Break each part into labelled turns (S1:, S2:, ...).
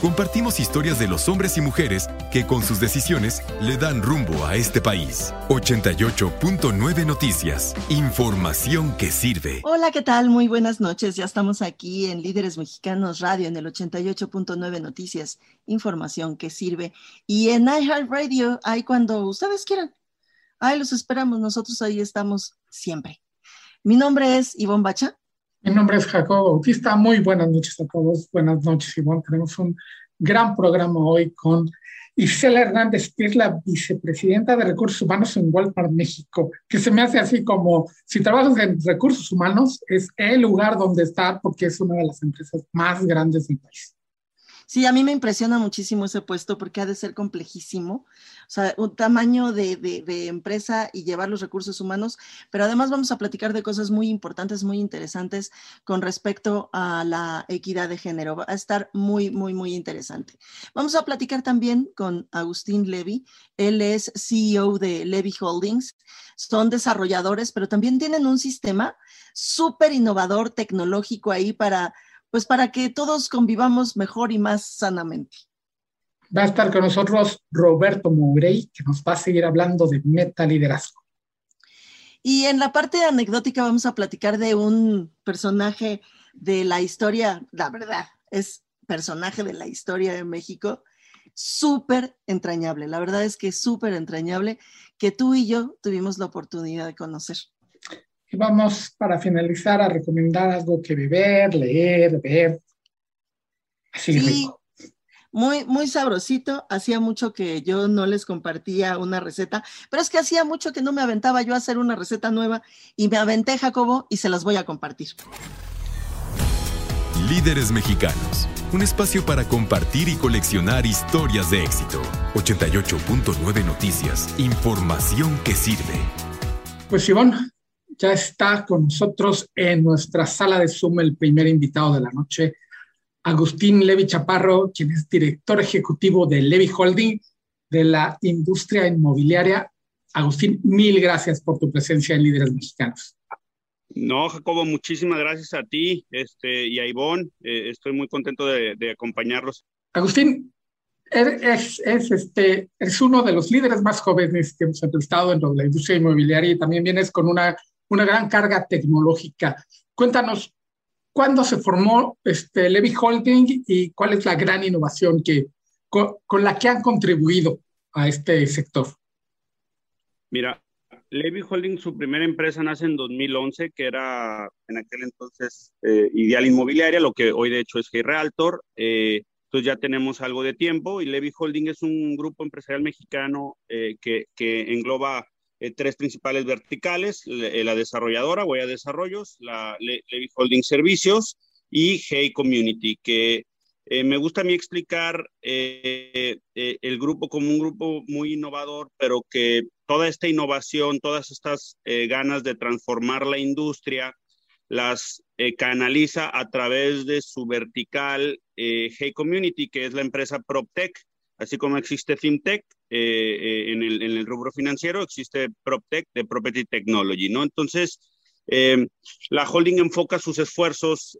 S1: Compartimos historias de los hombres y mujeres que con sus decisiones le dan rumbo a este país. 88.9 Noticias. Información que sirve.
S2: Hola, ¿qué tal? Muy buenas noches. Ya estamos aquí en Líderes Mexicanos Radio en el 88.9 Noticias. Información que sirve. Y en iHeartRadio, ahí cuando ustedes quieran. Ahí los esperamos. Nosotros ahí estamos siempre. Mi nombre es Ivonne Bacha.
S3: Mi nombre es Jacobo Bautista. Muy buenas noches a todos. Buenas noches, Ivonne. Tenemos un gran programa hoy con Isela Hernández, que es la vicepresidenta de Recursos Humanos en Walmart México, que se me hace así como, si trabajas en recursos humanos, es el lugar donde estar porque es una de las empresas más grandes del país.
S2: Sí, a mí me impresiona muchísimo ese puesto porque ha de ser complejísimo. O sea, un tamaño de, empresa y llevar los recursos humanos, pero además vamos a platicar de cosas muy importantes, muy interesantes con respecto a la equidad de género. Va a estar muy, muy, muy interesante. Vamos a platicar también con Agustín Levy. Él es CEO de Levy Holdings. Son desarrolladores, pero también tienen un sistema súper innovador, tecnológico ahí para pues para que todos convivamos mejor y más sanamente.
S3: Va a estar con nosotros Roberto Mourey, que nos va a seguir hablando de meta liderazgo.
S2: Y en la parte anecdótica vamos a platicar de un personaje de la historia, la verdad, es personaje de la historia de México, súper entrañable. La verdad es que súper entrañable que tú y yo tuvimos la oportunidad de conocer.
S3: Y vamos para finalizar a recomendar algo que beber, leer, ver. Así sí,
S2: Muy, muy sabrosito. Hacía mucho que yo no les compartía una receta, pero es que hacía mucho que no me aventaba yo a hacer una receta nueva y me aventé, Jacobo, y se las voy a compartir.
S1: Líderes Mexicanos, un espacio para compartir y coleccionar historias de éxito. 88.9 Noticias, información que sirve.
S3: Pues Ivonne, ya está con nosotros en nuestra sala de Zoom el primer invitado de la noche, Agustín Levi Chaparro, quien es director ejecutivo de Levi Holding de la industria inmobiliaria. Agustín, mil gracias por tu presencia en Líderes Mexicanos.
S4: No, Jacobo, muchísimas gracias a ti este, y a Ivonne. Eh, estoy muy contento de, acompañarlos.
S3: Agustín, es, es, este, es uno de los líderes más jóvenes que hemos entrevistado en la industria inmobiliaria y también vienes con una una gran carga tecnológica. Cuéntanos, ¿cuándo se formó este Levy Holding y cuál es la gran innovación que, con, la que han contribuido a este sector?
S4: Mira, Levy Holding, su primera empresa nace en 2011, que era en aquel entonces eh, Ideal Inmobiliaria, lo que hoy de hecho es Hey Realtor. Eh, entonces ya tenemos algo de tiempo y Levy Holding es un grupo empresarial mexicano eh, que, que engloba eh, tres principales verticales, eh, la desarrolladora, Huella Desarrollos, la Levy Holding Servicios y Hey Community, que eh, me gusta a mí explicar el grupo como un grupo muy innovador, pero que toda esta innovación, todas estas ganas de transformar la industria, las canaliza a través de su vertical Hey Community, que es la empresa PropTech, así como existe FinTech, eh, eh, en, el, rubro financiero, existe PropTech de Property Technology, ¿no? Entonces, eh, la holding enfoca sus esfuerzos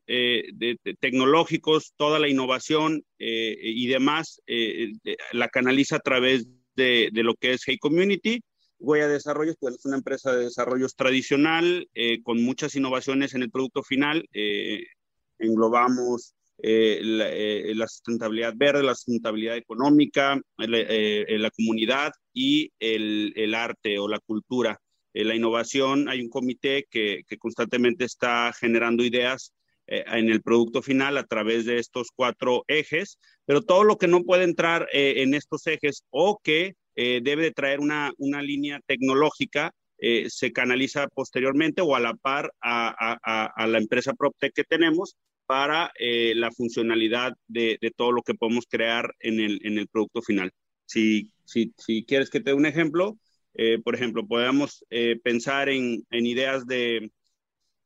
S4: tecnológicos, toda la innovación y demás, la canaliza a través de, de, lo que es Hey Community. Huella Desarrollos, pues es una empresa de desarrollos tradicional, con muchas innovaciones en el producto final. englobamos eh, eh, la, sustentabilidad verde, la sustentabilidad económica, eh, la comunidad y el, el, arte o la cultura. la innovación, hay un comité que, que constantemente está generando ideas en el producto final a través de estos cuatro ejes, pero todo lo que no puede entrar en estos ejes o que debe de traer una, una línea tecnológica se canaliza posteriormente o a la par a, a, a la empresa PropTech que tenemos para eh, la funcionalidad de, todo lo que podemos crear en el, en el producto final. Si, si, si, quieres que te dé un ejemplo, eh, por ejemplo, podemos eh, pensar en, en ideas de,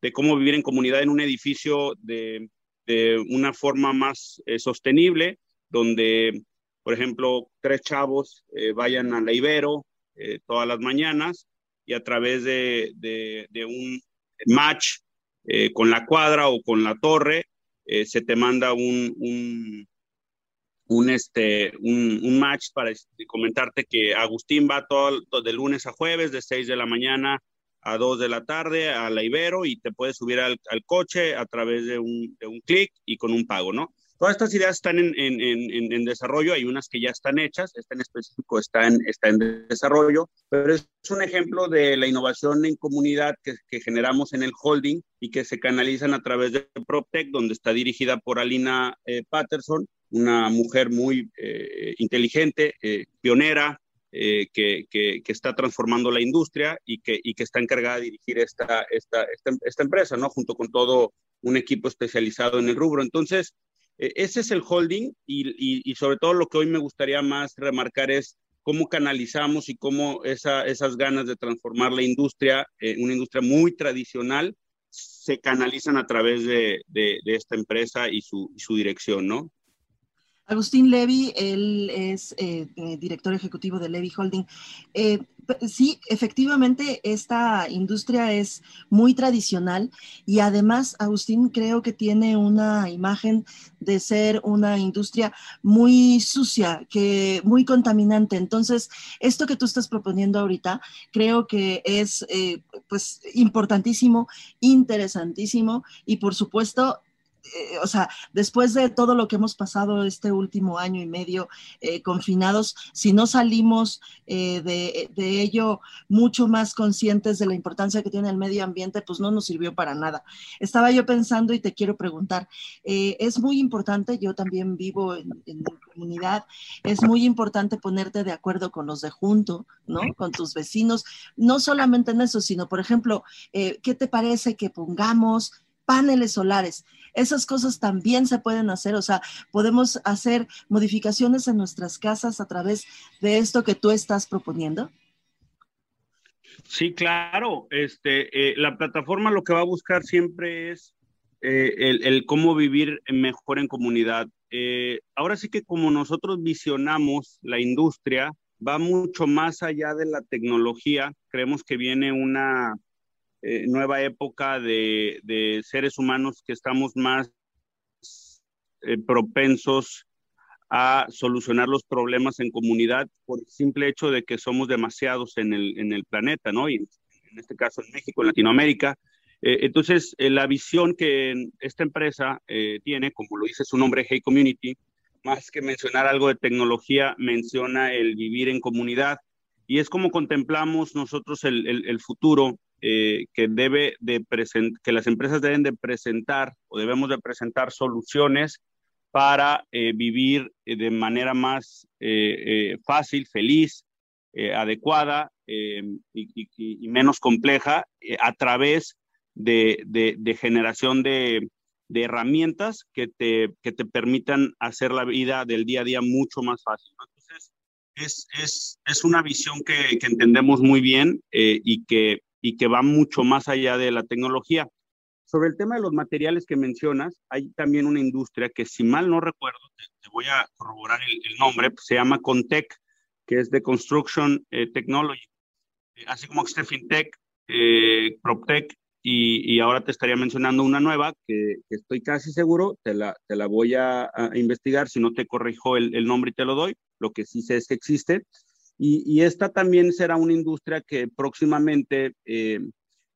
S4: de, cómo vivir en comunidad en un edificio de, una forma más sostenible, donde, por ejemplo, tres chavos vayan a la Ibero todas las mañanas y a través de, de un match con la cuadra o con la torre, se te manda un, un un, este, un, match para comentarte que Agustín va todo, de lunes a jueves, de 6 de la mañana a 2 de la tarde a la Ibero y te puedes subir al, coche a través de un, de un clic y con un pago, ¿no? Todas estas ideas están en, en, en, en, desarrollo, hay unas que ya están hechas, esta en específico está en, está en desarrollo, pero es un ejemplo de la innovación en comunidad que, que generamos en el holding y que se canalizan a través de PropTech, donde está dirigida por Alina eh, Patterson, una mujer muy eh, inteligente, eh, pionera, eh, que, que, está transformando la industria y que, y que está encargada de dirigir esta, esta, esta, empresa, ¿no? Junto con todo un equipo especializado en el rubro. Entonces, ese es el holding y, sobre todo lo que hoy me gustaría más remarcar es cómo canalizamos y cómo esa, esas ganas de transformar la industria, una industria muy tradicional, se canalizan a través de esta empresa y su, y su dirección, ¿no?
S2: Agustín Levy, él es eh, eh, director ejecutivo de Levy Holding. Eh, sí, efectivamente, esta industria es muy tradicional y además, Agustín, creo que tiene una imagen de ser una industria muy sucia, que muy contaminante. Entonces, esto que tú estás proponiendo ahorita, creo que es pues importantísimo, interesantísimo y por supuesto eh, o sea, después de todo lo que hemos pasado este último año y medio eh, confinados, si no salimos eh, de, de, ello mucho más conscientes de la importancia que tiene el medio ambiente, pues no nos sirvió para nada. Estaba yo pensando y te quiero preguntar, es muy importante, yo también vivo en, en mi comunidad, es muy importante ponerte de acuerdo con los de junto, ¿no? Con tus vecinos, no solamente en eso, sino, por ejemplo, ¿qué te parece que pongamos paneles solares. Esas cosas también se pueden hacer, o sea, podemos hacer modificaciones en nuestras casas a través de esto que tú estás proponiendo.
S4: Sí, claro. Este, eh, la plataforma lo que va a buscar siempre es eh, el, cómo vivir mejor en comunidad. Eh, ahora sí que como nosotros visionamos la industria, va mucho más allá de la tecnología. Creemos que viene una eh, nueva época de, de, seres humanos que estamos más eh, propensos a solucionar los problemas en comunidad por el simple hecho de que somos demasiados en el, en el planeta, ¿no? Y en este caso en México, en Latinoamérica. Eh, entonces, la visión que esta empresa tiene, como lo dice su nombre, Hey Community, más que mencionar algo de tecnología, menciona el vivir en comunidad. Y es como contemplamos nosotros el, el, el futuro eh, que, debe de que las empresas deben de presentar o debemos de presentar soluciones para eh, vivir eh, de manera más fácil, feliz, adecuada y, menos compleja a través de, de, generación de, de, herramientas que te, que te permitan hacer la vida del día a día mucho más fácil. Entonces, es, es, es, una visión que, que entendemos muy bien y que y que va mucho más allá de la tecnología. Sobre el tema de los materiales que mencionas, hay también una industria que, si mal no recuerdo, te, voy a corroborar el, nombre, pues, se llama Contec, que es de Construction eh, Technology, eh, así como Steffintech, eh, PropTech, y, y, ahora te estaría mencionando una nueva que, estoy casi seguro, te la, te la voy a, investigar, si no te corrijo el, el, nombre y te lo doy, lo que sí sé es que existe, y, esta también será una industria que próximamente eh,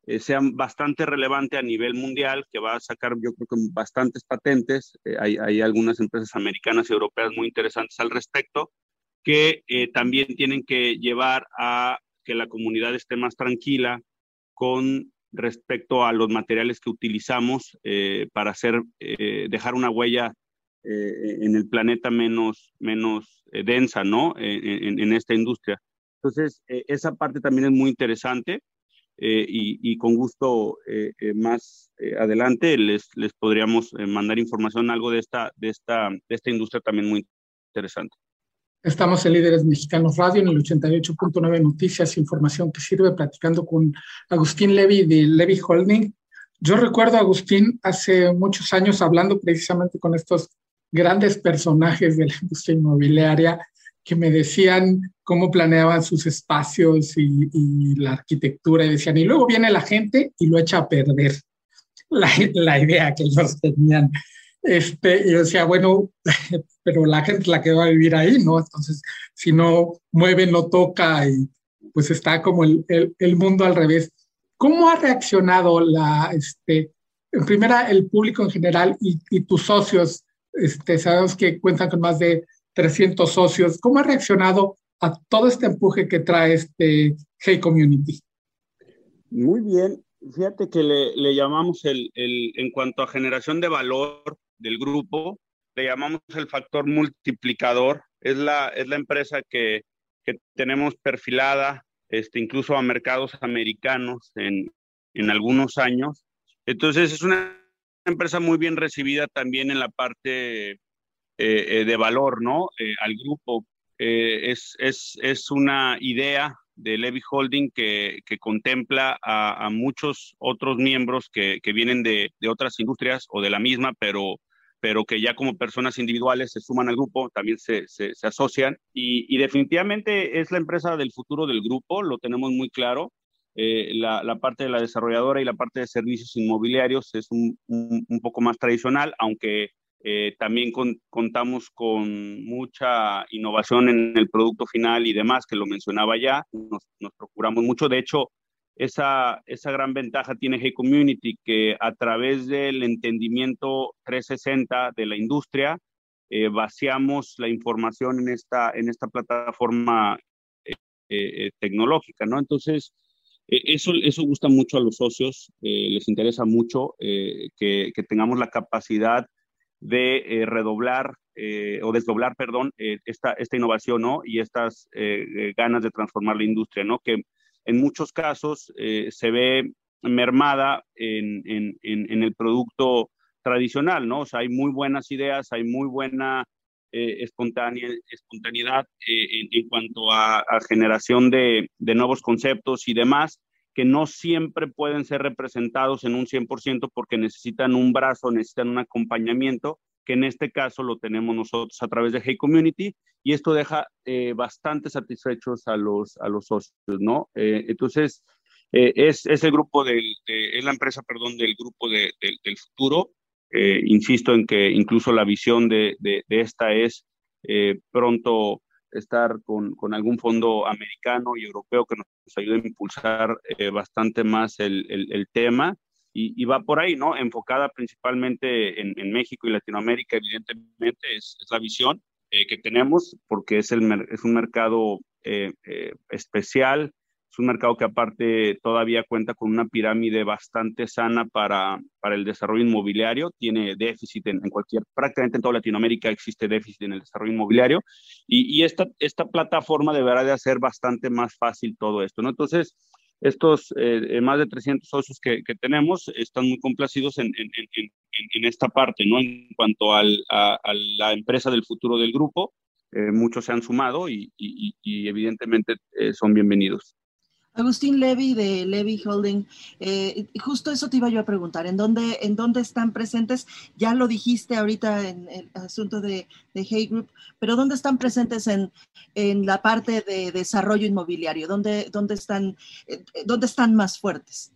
S4: eh, sea bastante relevante a nivel mundial, que va a sacar yo creo que bastantes patentes. Eh, hay, algunas empresas americanas y europeas muy interesantes al respecto, que también tienen que llevar a que la comunidad esté más tranquila con respecto a los materiales que utilizamos para hacer, dejar una huella eh, en el planeta menos, menos eh, densa, ¿no? En, en, esta industria. Entonces, eh, esa parte también es muy interesante y, y, con gusto más adelante les, les podríamos mandar información, algo de esta, de, esta, de esta industria también muy interesante.
S3: Estamos en Líderes Mexicanos Radio en el 88.9 Noticias, información que sirve, platicando con Agustín Levy de Levy Holding Yo recuerdo, Agustín, hace muchos años hablando precisamente con estos grandes personajes de la industria inmobiliaria que me decían cómo planeaban sus espacios y, la arquitectura y decían, y luego viene la gente y lo echa a perder la, la idea que ellos tenían. Este, y yo decía, bueno, pero la gente es la que va a vivir ahí, ¿no? Entonces, si no mueve, no toca y pues está como el, el, mundo al revés. ¿Cómo ha reaccionado la, este, en primera, el público en general y, y tus socios? Este, sabemos que cuentan con más de 300 socios. ¿Cómo ha reaccionado a todo este empuje que trae este Hey Community?
S4: Muy bien. Fíjate que le, le llamamos el, el, en cuanto a generación de valor del grupo, le llamamos el factor multiplicador. Es la, es la empresa que, que tenemos perfilada este, incluso a mercados americanos en, en algunos años. Entonces es una empresa muy bien recibida también en la parte eh, eh, de valor, ¿no? Eh, al grupo. es, es, es, una idea de Levy Holding que, que contempla a, a, muchos otros miembros que, que vienen de, de, otras industrias o de la misma, pero pero que ya como personas individuales se suman al grupo, también se, se, asocian. Y, definitivamente es la empresa del futuro del grupo, lo tenemos muy claro. Eh, la, la, parte de la desarrolladora y la parte de servicios inmobiliarios es un, un, poco más tradicional, aunque eh, también contamos con mucha innovación en el producto final y demás, que lo mencionaba ya, nos, nos procuramos mucho. De hecho, esa, esa gran ventaja tiene Hey Community, que a través del entendimiento 360 de la industria, eh, vaciamos la información en esta, en esta plataforma eh, eh, tecnológica, ¿no? Entonces, eso, eso gusta mucho a los socios, les interesa mucho que, que, tengamos la capacidad de redoblar o desdoblar, perdón, esta, esta innovación, ¿no? Y estas ganas de transformar la industria, ¿no? Que en muchos casos eh, se ve mermada en, el producto tradicional, ¿no? O sea, hay muy buenas ideas, hay muy buena eh, espontaneidad eh, en, cuanto a, generación de, nuevos conceptos y demás, que no siempre pueden ser representados en un 100% porque necesitan un brazo, necesitan un acompañamiento que en este caso lo tenemos nosotros a través de Hey Community y esto deja eh, bastante satisfechos a los, a los socios, ¿no? Entonces, es, es, el grupo del, es la empresa, perdón, del grupo de, del futuro. Insisto en que incluso la visión de, de esta es pronto estar con, con, algún fondo americano y europeo que nos ayude a impulsar bastante más el, el, tema y, va por ahí, ¿no? Enfocada principalmente en, México y Latinoamérica, evidentemente, es, la visión eh, que tenemos, porque es, el, es un mercado eh, eh, especial, un mercado que aparte todavía cuenta con una pirámide bastante sana para, para el desarrollo inmobiliario, tiene déficit en, cualquier, prácticamente en toda Latinoamérica existe déficit en el desarrollo inmobiliario, y, y esta, esta plataforma deberá de hacer bastante más fácil todo esto, ¿no? Entonces, estos eh, eh, más de 300 socios que, tenemos están muy complacidos en, esta parte, ¿no? En cuanto a, la empresa del futuro del grupo, eh, muchos se han sumado y evidentemente son bienvenidos.
S2: Agustín Levy de Levy Holding, eh, justo eso te iba yo a preguntar, ¿en dónde, ¿en dónde están presentes? Ya lo dijiste ahorita en el asunto de, de Hey Group, pero ¿dónde están presentes en, en la parte de desarrollo inmobiliario? ¿Dónde, dónde, están, eh, dónde están más fuertes?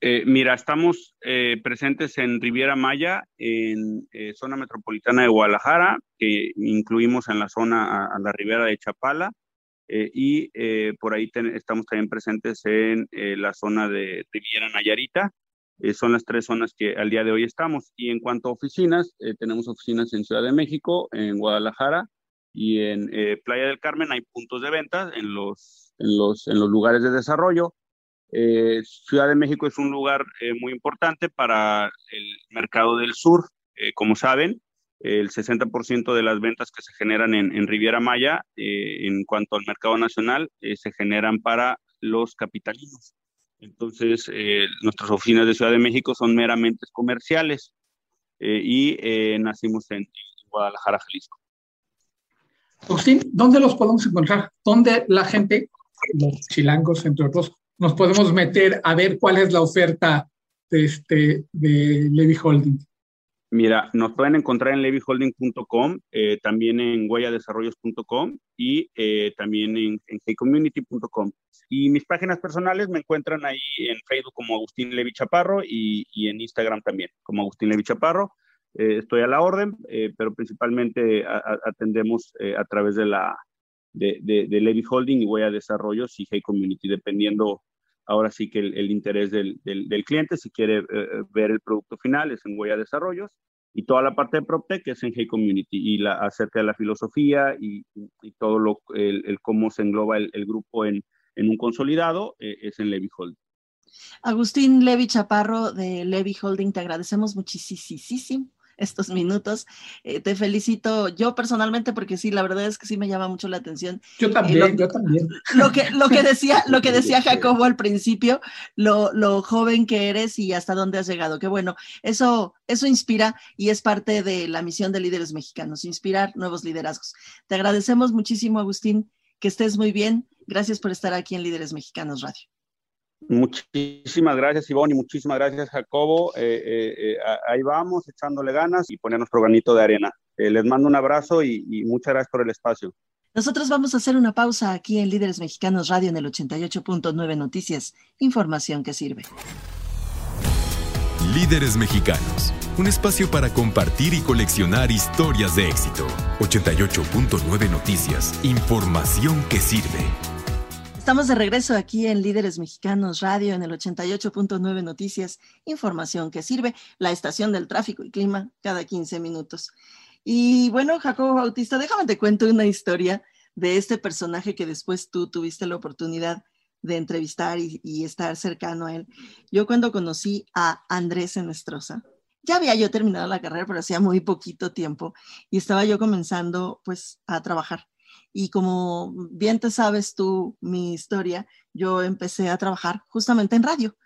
S4: Eh, mira, estamos presentes en Riviera Maya, en zona metropolitana de Guadalajara, que incluimos en la zona a, la Ribera de Chapala, eh, y eh, por ahí estamos también presentes en eh, la zona de Riviera Nayarita. son las tres zonas que al día de hoy estamos. Y en cuanto a oficinas, tenemos oficinas en Ciudad de México, en Guadalajara y en Playa del Carmen. Hay puntos de venta en los, en los, en los lugares de desarrollo. Ciudad de México es un lugar muy importante para el mercado del sur, como saben el 60% de las ventas que se generan en, Riviera Maya, eh, en cuanto al mercado nacional, eh, se generan para los capitalinos. Entonces, eh, nuestras oficinas de Ciudad de México son meramente comerciales y nacimos en, Guadalajara, Jalisco.
S3: Agustín, ¿dónde los podemos encontrar? ¿Dónde la gente, los chilangos, entre otros, nos podemos meter a ver cuál es la oferta de, este, de Levy Holding?
S4: Mira, nos pueden encontrar en levyholding.com, eh, también en huelladesarrollos.com y eh, también en, en heycommunity.com. Y mis páginas personales me encuentran ahí en Facebook como Agustín Levy Chaparro y, en Instagram también como Agustín Levy Chaparro. Eh, estoy a la orden, eh, pero principalmente atendemos eh, a través de la de, de, Levy Holding y Huella Desarrollos y Hey Community, dependiendo ahora sí que el, interés del, del, cliente, si quiere ver el producto final es en Huella Desarrollos y toda la parte de PropTech es en Hey Community y la, acerca de la filosofía y, y todo lo, el, el, cómo se engloba el, grupo en, en, un consolidado es en Levy Holding.
S2: Agustín Levy Chaparro de Levy Holding, te agradecemos muchísimo estos minutos. Eh, te felicito yo personalmente porque sí, la verdad es que sí me llama mucho la atención.
S3: Yo también,
S2: eh, lo,
S3: yo también.
S2: Lo que, lo que decía, lo que decía Jacobo al principio, lo, lo, joven que eres y hasta dónde has llegado. Que bueno, eso, eso inspira y es parte de la misión de líderes mexicanos, inspirar nuevos liderazgos. Te agradecemos muchísimo, Agustín, que estés muy bien. Gracias por estar aquí en Líderes Mexicanos Radio.
S4: Muchísimas gracias, Ivonne, y muchísimas gracias, Jacobo. Eh, eh, eh, ahí vamos, echándole ganas y poner nuestro granito de arena. les mando un abrazo y, y, muchas gracias por el espacio.
S2: Nosotros vamos a hacer una pausa aquí en Líderes Mexicanos Radio en el 88.9 Noticias. Información que sirve.
S1: Líderes Mexicanos, un espacio para compartir y coleccionar historias de éxito. 88.9 Noticias, información que sirve.
S2: Estamos de regreso aquí en Líderes Mexicanos Radio en el 88.9 Noticias, información que sirve, la estación del tráfico y clima cada 15 minutos. Y bueno, Jacobo Bautista, déjame te cuento una historia de este personaje que después tú tuviste la oportunidad de entrevistar y, estar cercano a él. Yo cuando conocí a Andrés Enestrosa, ya había yo terminado la carrera, pero hacía muy poquito tiempo y estaba yo comenzando pues a trabajar y como bien te sabes tú mi historia, yo empecé a trabajar justamente en radio,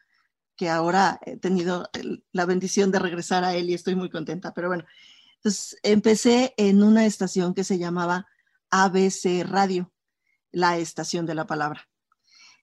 S2: que ahora he tenido la bendición de regresar a él y estoy muy contenta. Pero bueno, entonces empecé en una estación que se llamaba ABC Radio, la estación de la palabra.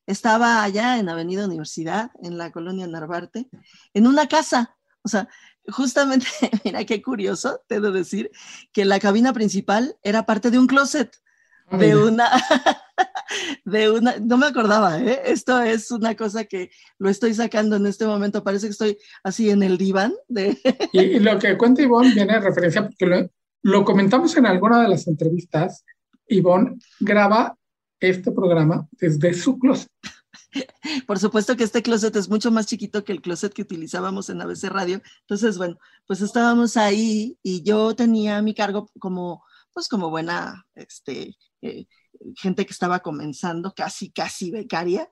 S2: Estaba allá en Avenida Universidad, en la colonia Narvarte, en una casa. O sea, justamente, mira qué curioso, te debo decir, que la cabina principal era parte de un closet de una, de una, no me acordaba, ¿eh? esto es una cosa que lo estoy sacando en este momento, parece que estoy así en el diván. De...
S3: y, lo que cuenta Ivonne viene de referencia, porque lo, lo, comentamos en alguna de las entrevistas, Ivonne graba este programa desde su closet.
S2: Por supuesto que este closet es mucho más chiquito que el closet que utilizábamos en ABC Radio. Entonces, bueno, pues estábamos ahí y yo tenía mi cargo como pues como buena este, eh, gente que estaba comenzando, casi, casi becaria,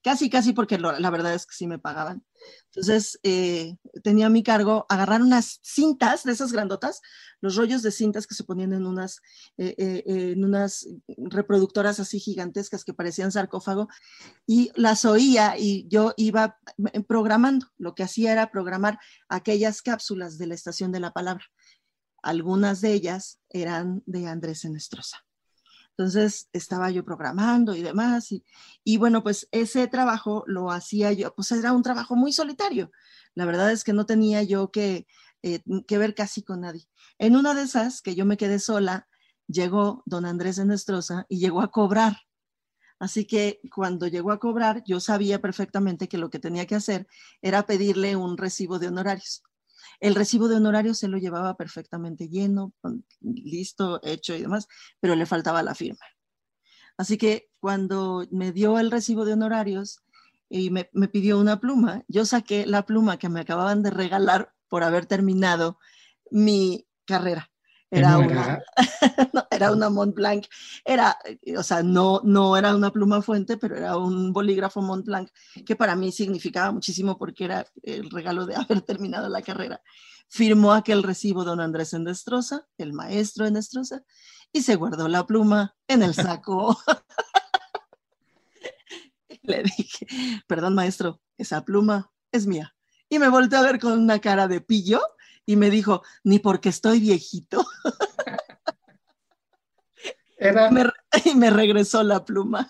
S2: casi, casi porque la verdad es que sí me pagaban. Entonces, eh, tenía mi cargo agarrar unas cintas de esas grandotas, los rollos de cintas que se ponían en unas, eh, en unas reproductoras así gigantescas que parecían sarcófago, y las oía y yo iba programando. Lo que hacía era programar aquellas cápsulas de la estación de la palabra algunas de ellas eran de Andrés Enestrosa. Entonces estaba yo programando y demás. Y, bueno, pues ese trabajo lo hacía yo, pues era un trabajo muy solitario. La verdad es que no tenía yo que, eh, que ver casi con nadie. En una de esas, que yo me quedé sola, llegó don Andrés Enestrosa y llegó a cobrar. Así que cuando llegó a cobrar, yo sabía perfectamente que lo que tenía que hacer era pedirle un recibo de honorarios. El recibo de honorarios se lo llevaba perfectamente lleno, listo, hecho y demás, pero le faltaba la firma. Así que cuando me dio el recibo de honorarios y me, me pidió una pluma, yo saqué la pluma que me acababan de regalar por haber terminado mi carrera. Era una, no, era una Mont Blanc, era, o sea, no, no era una pluma fuente, pero era un bolígrafo Mont Blanc que para mí significaba muchísimo porque era el regalo de haber terminado la carrera. Firmó aquel recibo don Andrés Endestrosa, el maestro Endestrosa, y se guardó la pluma en el saco. Le dije, perdón maestro, esa pluma es mía. Y me volteó a ver con una cara de pillo y me dijo, ni porque estoy viejito. Era, me, y me regresó la pluma.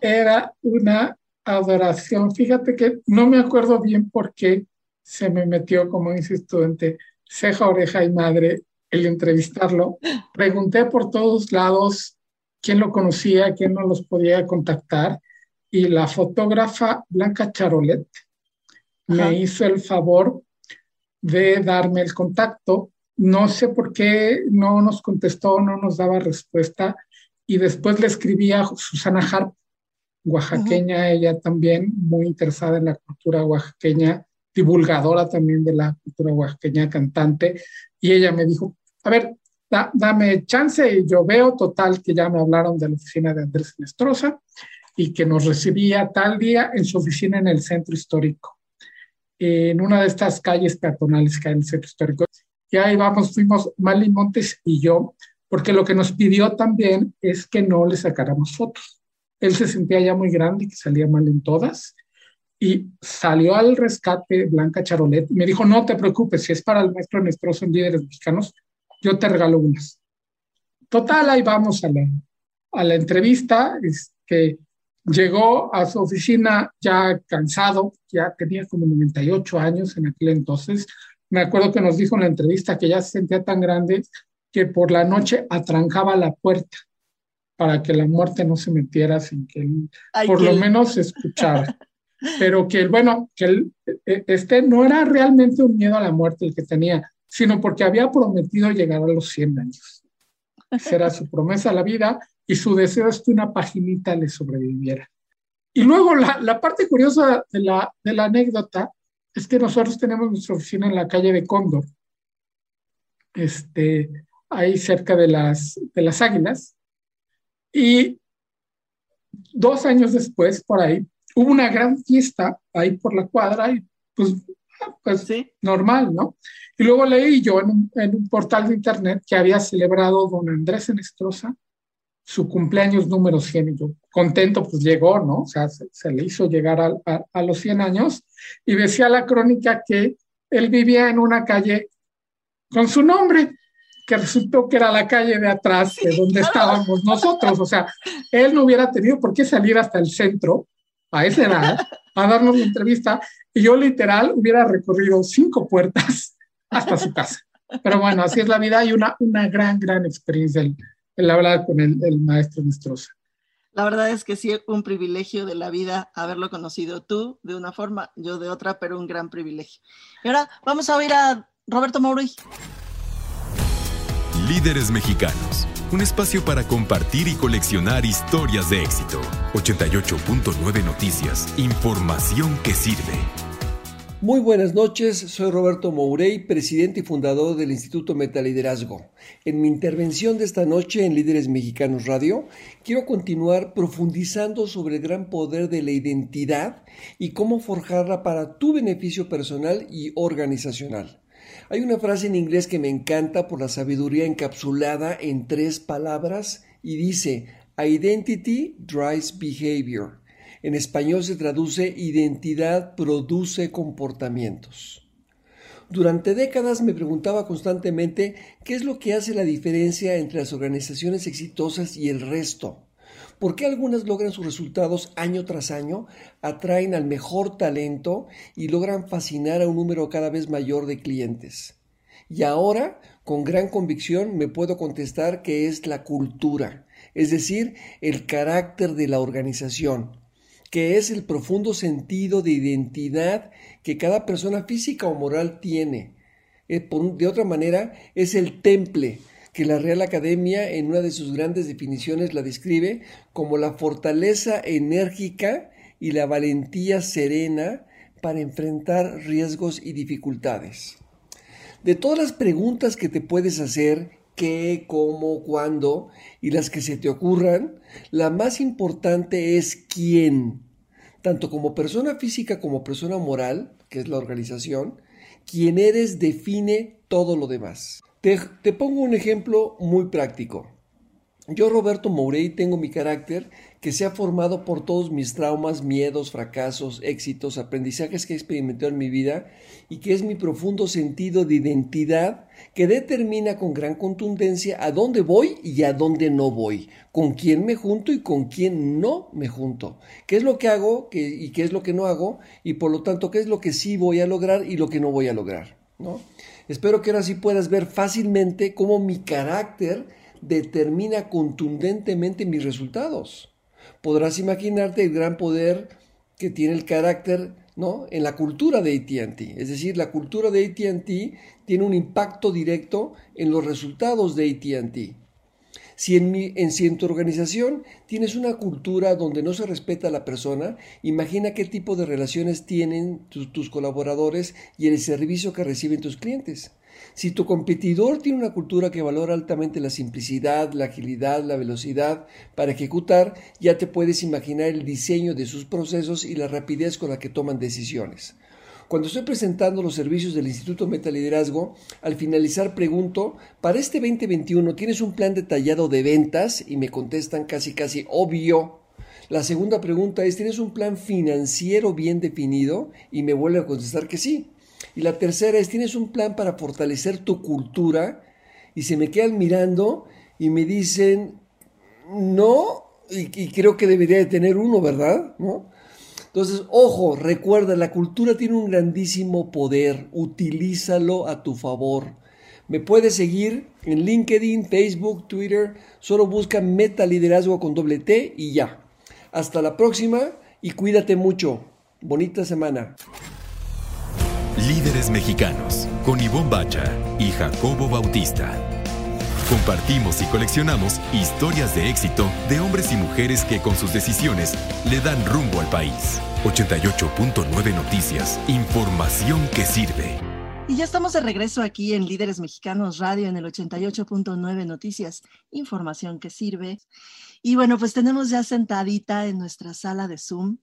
S3: era una adoración. Fíjate que no me acuerdo bien por qué se me metió, como dice estudiante, ceja, oreja y madre el entrevistarlo. Pregunté por todos lados quién lo conocía, quién no los podía contactar. Y la fotógrafa Blanca Charolet me hizo el favor de darme el contacto. No sé por qué no nos contestó, no nos daba respuesta. Y después le escribí a Susana Harp, oaxaqueña, ella también muy interesada en la cultura oaxaqueña, divulgadora también de la cultura oaxaqueña, cantante. Y ella me dijo, a ver, dame chance y yo veo total que ya me hablaron de la oficina de Andrés Nestroza y que nos recibía tal día en su oficina en el centro histórico, en una de estas calles peatonales que hay en el centro histórico. Y ahí vamos, fuimos Mali Montes y yo, porque lo que nos pidió también es que no le sacáramos fotos. Él se sentía ya muy grande y que salía mal en todas. Y salió al rescate Blanca Charolet y me dijo, no te preocupes, si es para el maestro Nestroza en Líderes Mexicanos, yo te regalo unas. Total, ahí vamos a la, a la entrevista, que llegó a su oficina ya cansado, ya tenía como 98 años en aquel entonces. Me acuerdo que nos dijo en la entrevista que ya se sentía tan grande que por la noche atrancaba la puerta para que la muerte no se metiera sin que él por lo menos escuchara. Pero que, bueno, que él, e, este no era realmente un miedo a la muerte el que tenía, sino porque había prometido llegar a los 100 años. Esa era su promesa a la vida y su deseo es que una paginita le sobreviviera. Y luego la, la parte curiosa de la, de la anécdota es que nosotros tenemos nuestra oficina en la calle de Cóndor, este, ahí cerca de las, de las Águilas. Y dos años después, por ahí, hubo una gran fiesta ahí por la cuadra y pues, pues ¿Sí? normal, ¿no? Y luego leí yo en un, portal de internet que había celebrado don Andrés Enestrosa su cumpleaños número 100 y yo contento pues llegó, ¿no? O sea, se, le hizo llegar a, a, los 100 años y decía la crónica que él vivía en una calle con su nombre, que resultó que era la calle de atrás de donde estábamos nosotros. O sea, él no hubiera tenido por qué salir hasta el centro a esa edad a darnos la entrevista y yo literal hubiera recorrido cinco puertas hasta su casa. Pero bueno, así es la vida y una, una gran, gran experiencia el, el hablar con el, el maestro Nestrosa.
S2: La verdad es que sí, un privilegio de la vida haberlo conocido tú de una forma, yo de otra, pero un gran privilegio. Y ahora vamos a oír a Roberto Mauri.
S1: Líderes mexicanos, un espacio para compartir y coleccionar historias de éxito. 88.9 Noticias, información que sirve.
S5: Muy buenas noches, soy Roberto Mourey, presidente y fundador del Instituto Metaliderazgo. En mi intervención de esta noche en Líderes Mexicanos Radio, quiero continuar profundizando sobre el gran poder de la identidad y cómo forjarla para tu beneficio personal y organizacional. Hay una frase en inglés que me encanta por la sabiduría encapsulada en tres palabras y dice, Identity drives behavior. En español se traduce identidad produce comportamientos. Durante décadas me preguntaba constantemente qué es lo que hace la diferencia entre las organizaciones exitosas y el resto. ¿Por qué algunas logran sus resultados año tras año, atraen al mejor talento y logran fascinar a un número cada vez mayor de clientes? Y ahora, con gran convicción, me puedo contestar que es la cultura, es decir, el carácter de la organización, que es el profundo sentido de identidad que cada persona física o moral tiene. Eh, de otra manera, es el temple que la Real Academia en una de sus grandes definiciones la describe como la fortaleza enérgica y la valentía serena para enfrentar riesgos y dificultades. De todas las preguntas que te puedes hacer, qué, cómo, cuándo y las que se te ocurran, la más importante es quién tanto como persona física como persona moral, que es la organización, quien eres define todo lo demás. Te, pongo un ejemplo muy práctico. Yo, Roberto Mourey, tengo mi carácter que se ha formado por todos mis traumas, miedos, fracasos, éxitos, aprendizajes que he experimentado en mi vida y que es mi profundo sentido de identidad que determina con gran contundencia a dónde voy y a dónde no voy, con quién me junto y con quién no me junto, qué es lo que hago y qué es lo que no hago y por lo tanto qué es lo que sí voy a lograr y lo que no voy a lograr. ¿no? Espero que ahora sí puedas ver fácilmente cómo mi carácter determina contundentemente mis resultados. Podrás imaginarte el gran poder que tiene el carácter ¿no? en la cultura de ATT. Es decir, la cultura de ATT tiene un impacto directo en los resultados de ATT. Si en, mi, en, si tu organización tienes una cultura donde no se respeta a la persona, imagina qué tipo de relaciones tienen tus colaboradores y el servicio que reciben tus clientes. Si tu competidor tiene una cultura que valora altamente la simplicidad, la agilidad, la velocidad para ejecutar, ya te puedes imaginar el diseño de sus procesos y la rapidez con la que toman decisiones. Cuando estoy presentando los servicios del Instituto Metaliderazgo, al finalizar pregunto, para este 2021 tienes un plan detallado de ventas y me contestan casi casi obvio. La segunda pregunta es, ¿tienes un plan financiero bien definido? Y me vuelve a contestar que sí. Y la tercera es, tienes un plan para fortalecer tu cultura y se me quedan mirando y me dicen, no, y, creo que debería de tener uno, ¿verdad? ¿No? Entonces, ojo, recuerda, la cultura tiene un grandísimo poder, utilízalo a tu favor. Me puedes seguir en LinkedIn, Facebook, Twitter, solo busca Meta Liderazgo con doble T y ya. Hasta la próxima y cuídate mucho. Bonita semana.
S1: Líderes Mexicanos, con Ivonne Bacha y Jacobo Bautista. Compartimos y coleccionamos historias de éxito de hombres y mujeres que con sus decisiones le dan rumbo al país. 88.9 Noticias, información que sirve.
S2: Y ya estamos de regreso aquí en Líderes Mexicanos Radio en el 88.9 Noticias, información que sirve. Y bueno, pues tenemos ya sentadita en nuestra sala de Zoom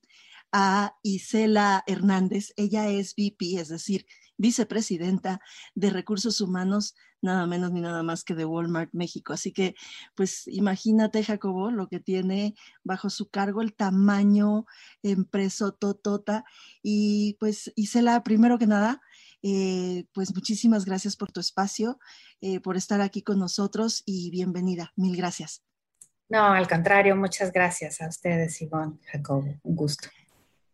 S2: a Isela Hernández. Ella es VP, es decir, vicepresidenta de recursos humanos, nada menos ni nada más que de Walmart México. Así que, pues imagínate, Jacobo, lo que tiene bajo su cargo el tamaño empreso totota. Y pues, Isela, primero que nada, eh, pues muchísimas gracias por tu espacio, eh, por estar aquí con nosotros y bienvenida. Mil gracias.
S6: No, al contrario, muchas gracias a ustedes, Ivonne, Jacobo. Un gusto.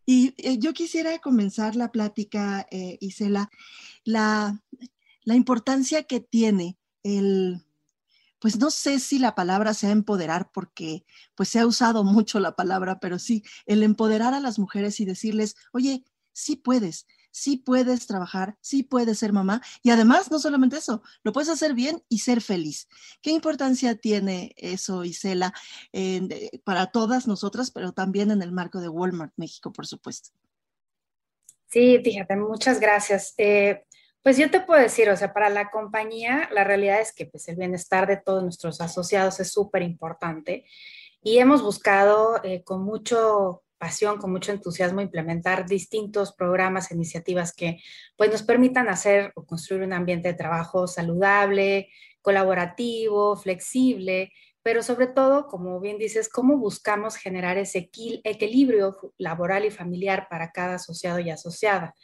S2: Y eh, yo quisiera comenzar la plática, eh, Isela, la, la importancia que tiene el, pues no sé si la palabra sea empoderar, porque pues se ha usado mucho la palabra, pero sí, el empoderar a las mujeres y decirles, oye, sí puedes, sí puedes trabajar, sí puedes ser mamá y además no solamente eso, lo puedes hacer bien y ser feliz. ¿Qué importancia tiene eso, Isela, para todas nosotras, pero también en el marco de Walmart México, por supuesto?
S6: Sí, fíjate, muchas gracias. Eh, pues yo te puedo decir, o sea, para la compañía, la realidad es que pues, el bienestar de todos nuestros asociados es súper importante y hemos buscado eh, con mucho pasión, con mucho entusiasmo, implementar distintos programas, e iniciativas que pues, nos permitan hacer o construir un ambiente de trabajo saludable, colaborativo, flexible, pero sobre todo, como bien dices, cómo buscamos generar ese equilibrio laboral y familiar para cada asociado y asociada.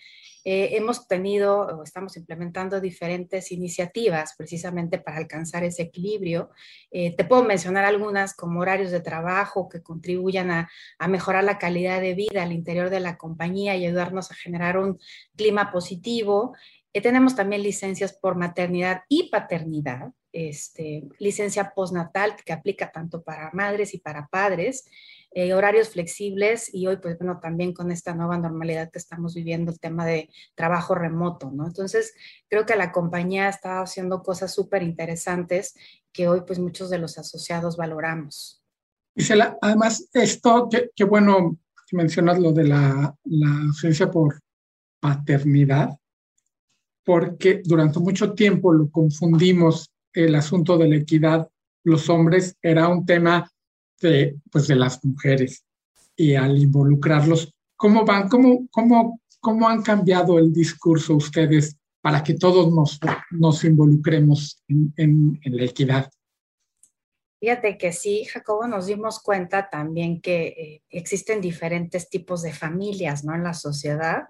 S6: Eh, hemos tenido o estamos implementando diferentes iniciativas precisamente para alcanzar ese equilibrio. Eh, te puedo mencionar algunas como horarios de trabajo que contribuyan a, mejorar la calidad de vida al interior de la compañía y ayudarnos a generar un clima positivo. Eh, tenemos también licencias por maternidad y paternidad, este, licencia postnatal que aplica tanto para madres y para padres. Eh, horarios flexibles y hoy, pues bueno, también con esta nueva normalidad que estamos viviendo, el tema de trabajo remoto, ¿no? Entonces, creo que la compañía está haciendo cosas súper interesantes que hoy, pues muchos de los asociados valoramos.
S3: Gisela, además, esto, qué, bueno que mencionas lo de la, la por paternidad, porque durante mucho tiempo lo confundimos el asunto de la equidad. Los hombres era un tema de, pues de las mujeres y al involucrarlos, ¿cómo van, cómo, cómo, cómo han cambiado el discurso ustedes para que todos nos, nos involucremos en, en, la equidad?
S6: Fíjate que sí, Jacobo, nos dimos cuenta también que eh, existen diferentes tipos de familias, ¿no? En la sociedad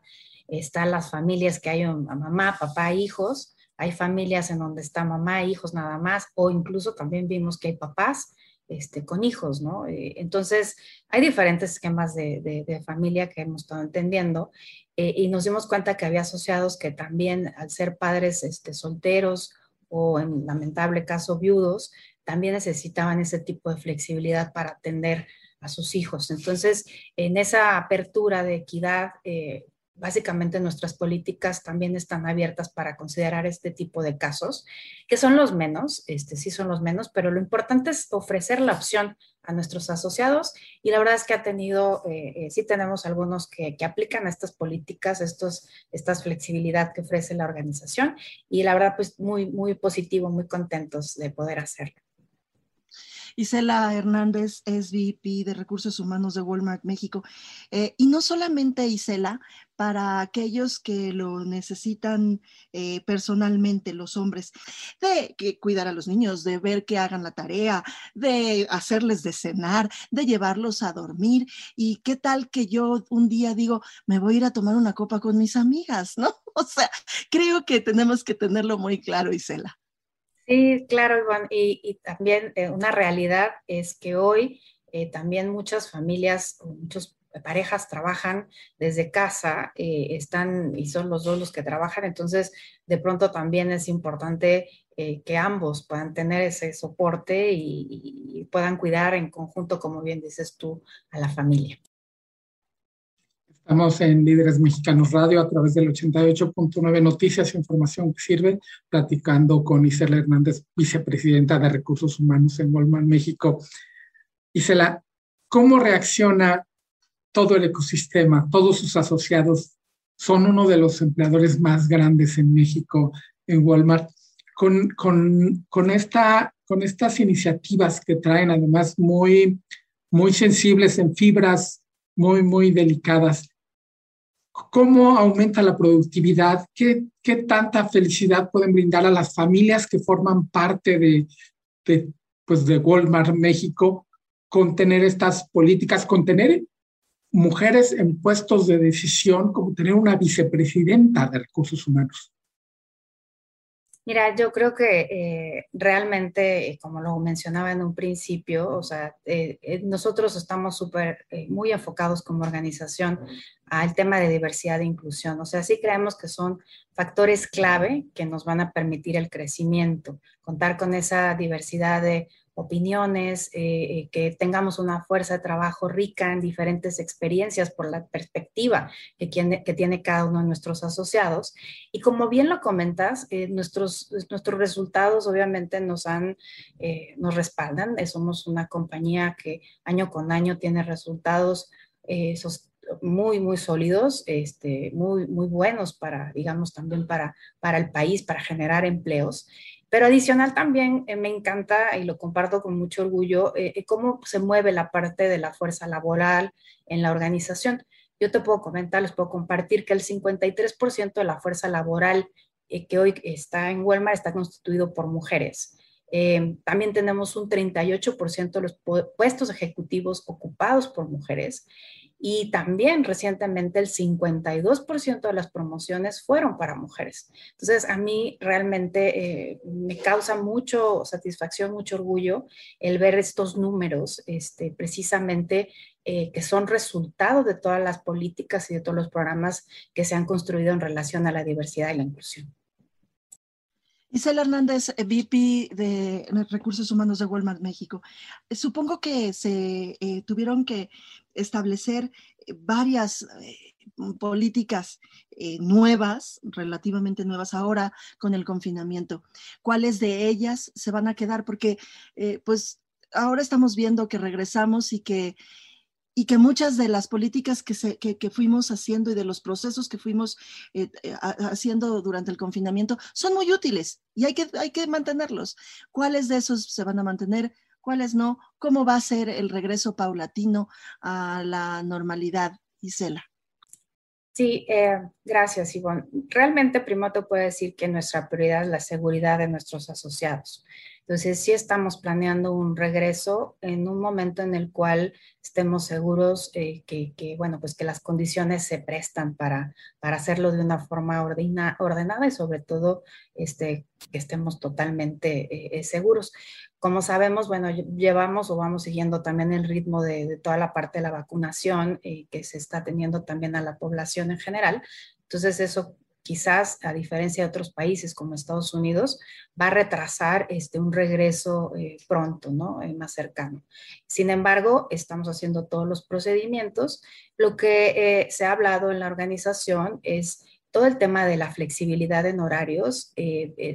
S6: están las familias que hay mamá, papá, hijos, hay familias en donde está mamá, hijos nada más, o incluso también vimos que hay papás este, con hijos, ¿no? Eh, entonces, hay diferentes esquemas de, familia que hemos estado entendiendo eh, y nos dimos cuenta que había asociados que también al ser padres este, solteros o en lamentable caso viudos, también necesitaban ese tipo de flexibilidad para atender a sus hijos. Entonces, en esa apertura de equidad, eh, básicamente nuestras políticas también están abiertas para considerar este tipo de casos, que son los menos, este, sí son los menos, pero lo importante es ofrecer la opción a nuestros asociados y la verdad es que ha tenido, eh, eh, sí tenemos algunos que, que, aplican estas políticas, estos, esta flexibilidad que ofrece la organización y la verdad pues muy, muy positivo, muy contentos de poder hacerlo.
S2: Isela Hernández es VP de Recursos Humanos de Walmart México. Eh, y no solamente Isela, para aquellos que lo necesitan eh, personalmente, los hombres, de que cuidar a los niños, de ver que hagan la tarea, de hacerles de cenar, de llevarlos a dormir. Y qué tal que yo un día digo, me voy a ir a tomar una copa con mis amigas, ¿no? O sea, creo que tenemos que tenerlo muy claro, Isela.
S6: Sí, claro, Iván. Y, también eh, una realidad es que hoy eh, también muchas familias, muchas parejas trabajan desde casa, eh, están y son los dos los que trabajan, entonces de pronto también es importante que ambos puedan tener ese soporte y puedan cuidar en conjunto, como bien dices tú, a la familia.
S3: Estamos en Líderes Mexicanos Radio a través del 88.9 Noticias e Información que sirve, platicando con Isela Hernández, vicepresidenta de Recursos Humanos en Walmart México. Isela, ¿cómo reacciona todo el ecosistema? Todos sus asociados son uno de los empleadores más grandes en México, en Walmart, con, con, con, esta, con estas iniciativas que traen además muy, muy sensibles en fibras muy, muy delicadas cómo aumenta la productividad, qué, qué tanta felicidad pueden brindar a las familias que forman parte de, de, pues de Walmart México con tener estas políticas, con tener mujeres en puestos de decisión, como tener una vicepresidenta de recursos humanos.
S6: Mira, yo creo que eh, realmente, eh, como lo mencionaba en un principio, o sea, eh, nosotros estamos súper, muy enfocados como organización al tema de diversidad e inclusión. O sea, sí creemos que son factores clave que nos van a permitir el crecimiento, contar con esa diversidad de opiniones, eh, eh, que tengamos una fuerza de trabajo rica en diferentes experiencias por la perspectiva que, que tiene cada uno de nuestros asociados. Y como bien lo comentas, eh, nuestros, nuestros resultados obviamente nos, han, nos respaldan. somos una compañía que año con año tiene resultados muy, muy sólidos, este, muy, muy buenos para, digamos, también para, para el país, para generar empleos. Pero adicional también eh, me encanta y lo comparto con mucho orgullo eh, eh, cómo se mueve la parte de la fuerza laboral en la organización. Yo te puedo comentar, les puedo compartir que el 53% de la fuerza laboral que hoy está en Walmart está constituido por mujeres. también tenemos un 38% de los puestos ejecutivos ocupados por mujeres y también recientemente el 52% de las promociones fueron para mujeres. Entonces, a mí realmente eh, me causa mucho satisfacción, mucho orgullo el ver estos números, este, precisamente eh, que son resultado de todas las políticas y de todos los programas que se han construido en relación a la diversidad y la inclusión.
S2: Isela Hernández, eh, VP de Recursos Humanos de Walmart México. Eh, supongo que se eh, tuvieron que establecer varias políticas nuevas, relativamente nuevas ahora con el confinamiento. ¿Cuáles de ellas se van a quedar? Porque pues ahora estamos viendo que regresamos y que y que muchas de las políticas que, se, que, fuimos haciendo y de los procesos que fuimos eh, eh, haciendo durante el confinamiento son muy útiles y hay que, hay que mantenerlos. ¿Cuáles de esos se van a mantener? ¿Cuáles no? ¿Cómo va a ser el regreso paulatino a la normalidad, Isela?
S6: Sí, eh, gracias, Ivonne. Realmente, primero te puedo decir que nuestra prioridad es la seguridad de nuestros asociados. Entonces, sí estamos planeando un regreso en un momento en el cual estemos seguros eh, que, bueno, pues que las condiciones se prestan para, para hacerlo de una forma ordenada y sobre todo este, que estemos totalmente eh, seguros. Como sabemos, bueno, llevamos o vamos siguiendo también el ritmo de, toda la parte de la vacunación que se está teniendo también a la población en general. Entonces, eso quizás a diferencia de otros países como Estados Unidos, va a retrasar este, un regreso eh, pronto, ¿no? Eh, más cercano. Sin embargo, estamos haciendo todos los procedimientos. Lo que eh, se ha hablado en la organización es todo el tema de la flexibilidad en horarios.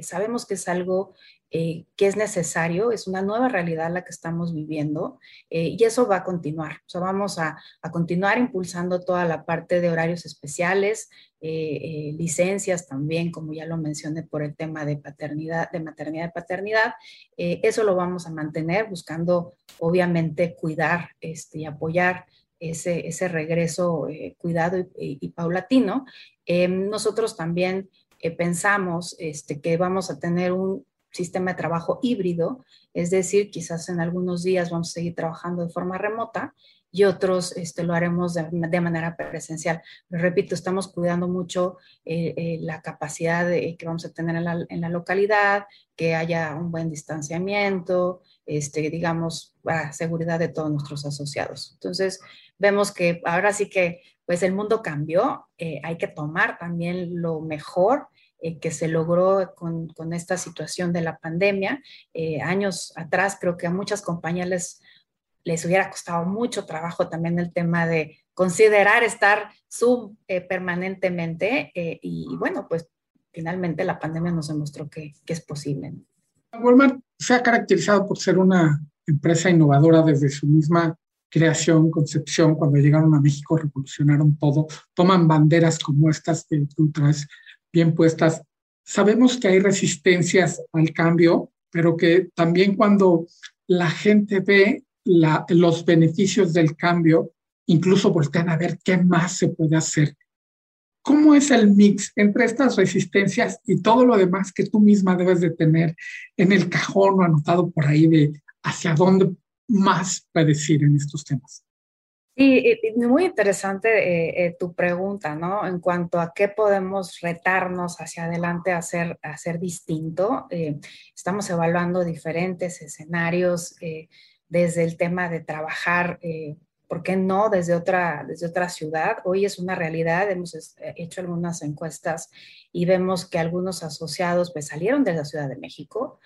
S6: sabemos que es algo eh, que es necesario, es una nueva realidad la que estamos viviendo eh, y eso va a continuar. O sea, vamos a, continuar impulsando toda la parte de horarios especiales, eh, licencias también, como ya lo mencioné por el tema de paternidad, de maternidad y paternidad. eso lo vamos a mantener buscando, obviamente, cuidar este, y apoyar ese, ese regreso cuidado y, paulatino. nosotros también pensamos este, que vamos a tener un, sistema de trabajo híbrido, es decir, quizás en algunos días vamos a seguir trabajando de forma remota y otros este, lo haremos de, manera presencial. Pero repito, estamos cuidando mucho eh, eh, la capacidad de, que vamos a tener en la, localidad, que haya un buen distanciamiento, este, digamos, para seguridad de todos nuestros asociados. Entonces, vemos que ahora sí que pues el mundo cambió, eh, hay que tomar también lo mejor eh, que se logró con, con, esta situación de la pandemia. Eh, años atrás creo que a muchas compañías les, les hubiera costado mucho trabajo también el tema de considerar estar sub eh, permanentemente y, bueno, pues finalmente la pandemia nos demostró que, que es posible.
S3: Walmart se ha caracterizado por ser una empresa innovadora desde su misma creación, concepción, cuando llegaron a México revolucionaron todo, toman banderas como estas que tú traes bien puestas. Sabemos que hay resistencias al cambio, pero que también cuando la gente ve los beneficios del cambio, incluso voltean a ver qué más se puede hacer. ¿Cómo es el mix entre estas resistencias y todo lo demás que tú misma debes de tener en el cajón o anotado por ahí de hacia dónde más puedes ir en estos temas?
S6: Sí, muy interesante eh, eh, tu pregunta, ¿no? En cuanto a qué podemos retarnos hacia adelante a hacer, a distinto. Eh, estamos evaluando diferentes escenarios desde el tema de trabajar, ¿por qué no? Desde otra, desde otra ciudad. Hoy es una realidad, hemos hecho algunas encuestas y vemos que algunos asociados pues salieron de la Ciudad de México,